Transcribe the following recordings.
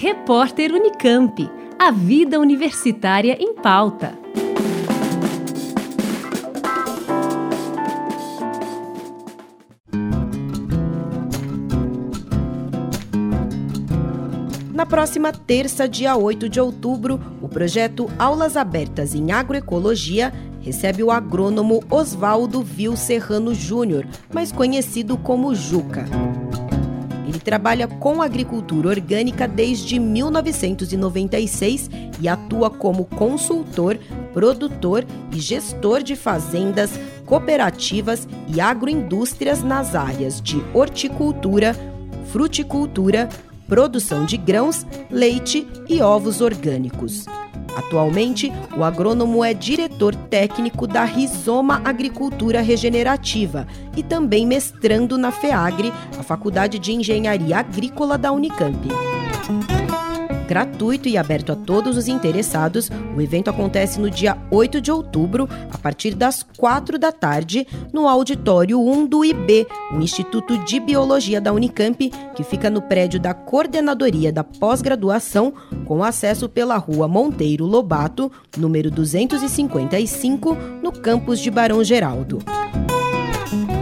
Repórter Unicamp. A vida universitária em pauta. Na próxima terça, dia 8 de outubro, o projeto Aulas Abertas em Agroecologia recebe o agrônomo Oswaldo Vil Serrano Júnior, mais conhecido como Juca. Ele trabalha com agricultura orgânica desde 1996 e atua como consultor, produtor e gestor de fazendas, cooperativas e agroindústrias nas áreas de horticultura, fruticultura, produção de grãos, leite e ovos orgânicos. Atualmente, o agrônomo é diretor técnico da Rizoma Agricultura Regenerativa e também mestrando na FEAGRE, a Faculdade de Engenharia Agrícola da Unicamp. Gratuito e aberto a todos os interessados, o evento acontece no dia 8 de outubro, a partir das 4 da tarde, no Auditório 1 do IB, o Instituto de Biologia da Unicamp, que fica no prédio da Coordenadoria da Pós-Graduação, com acesso pela Rua Monteiro Lobato, número 255, no campus de Barão Geraldo.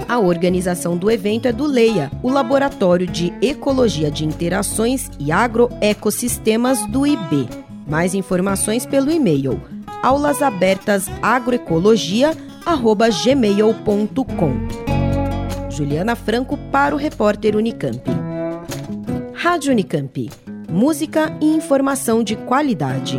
A organização do evento é do LEIA, o Laboratório de Ecologia de Interações e Agroecossistemas do IB. Mais informações pelo e-mail aulasabertasagroecologia@gmail.com. Juliana Franco para o repórter Unicamp. Rádio Unicamp. Música e informação de qualidade.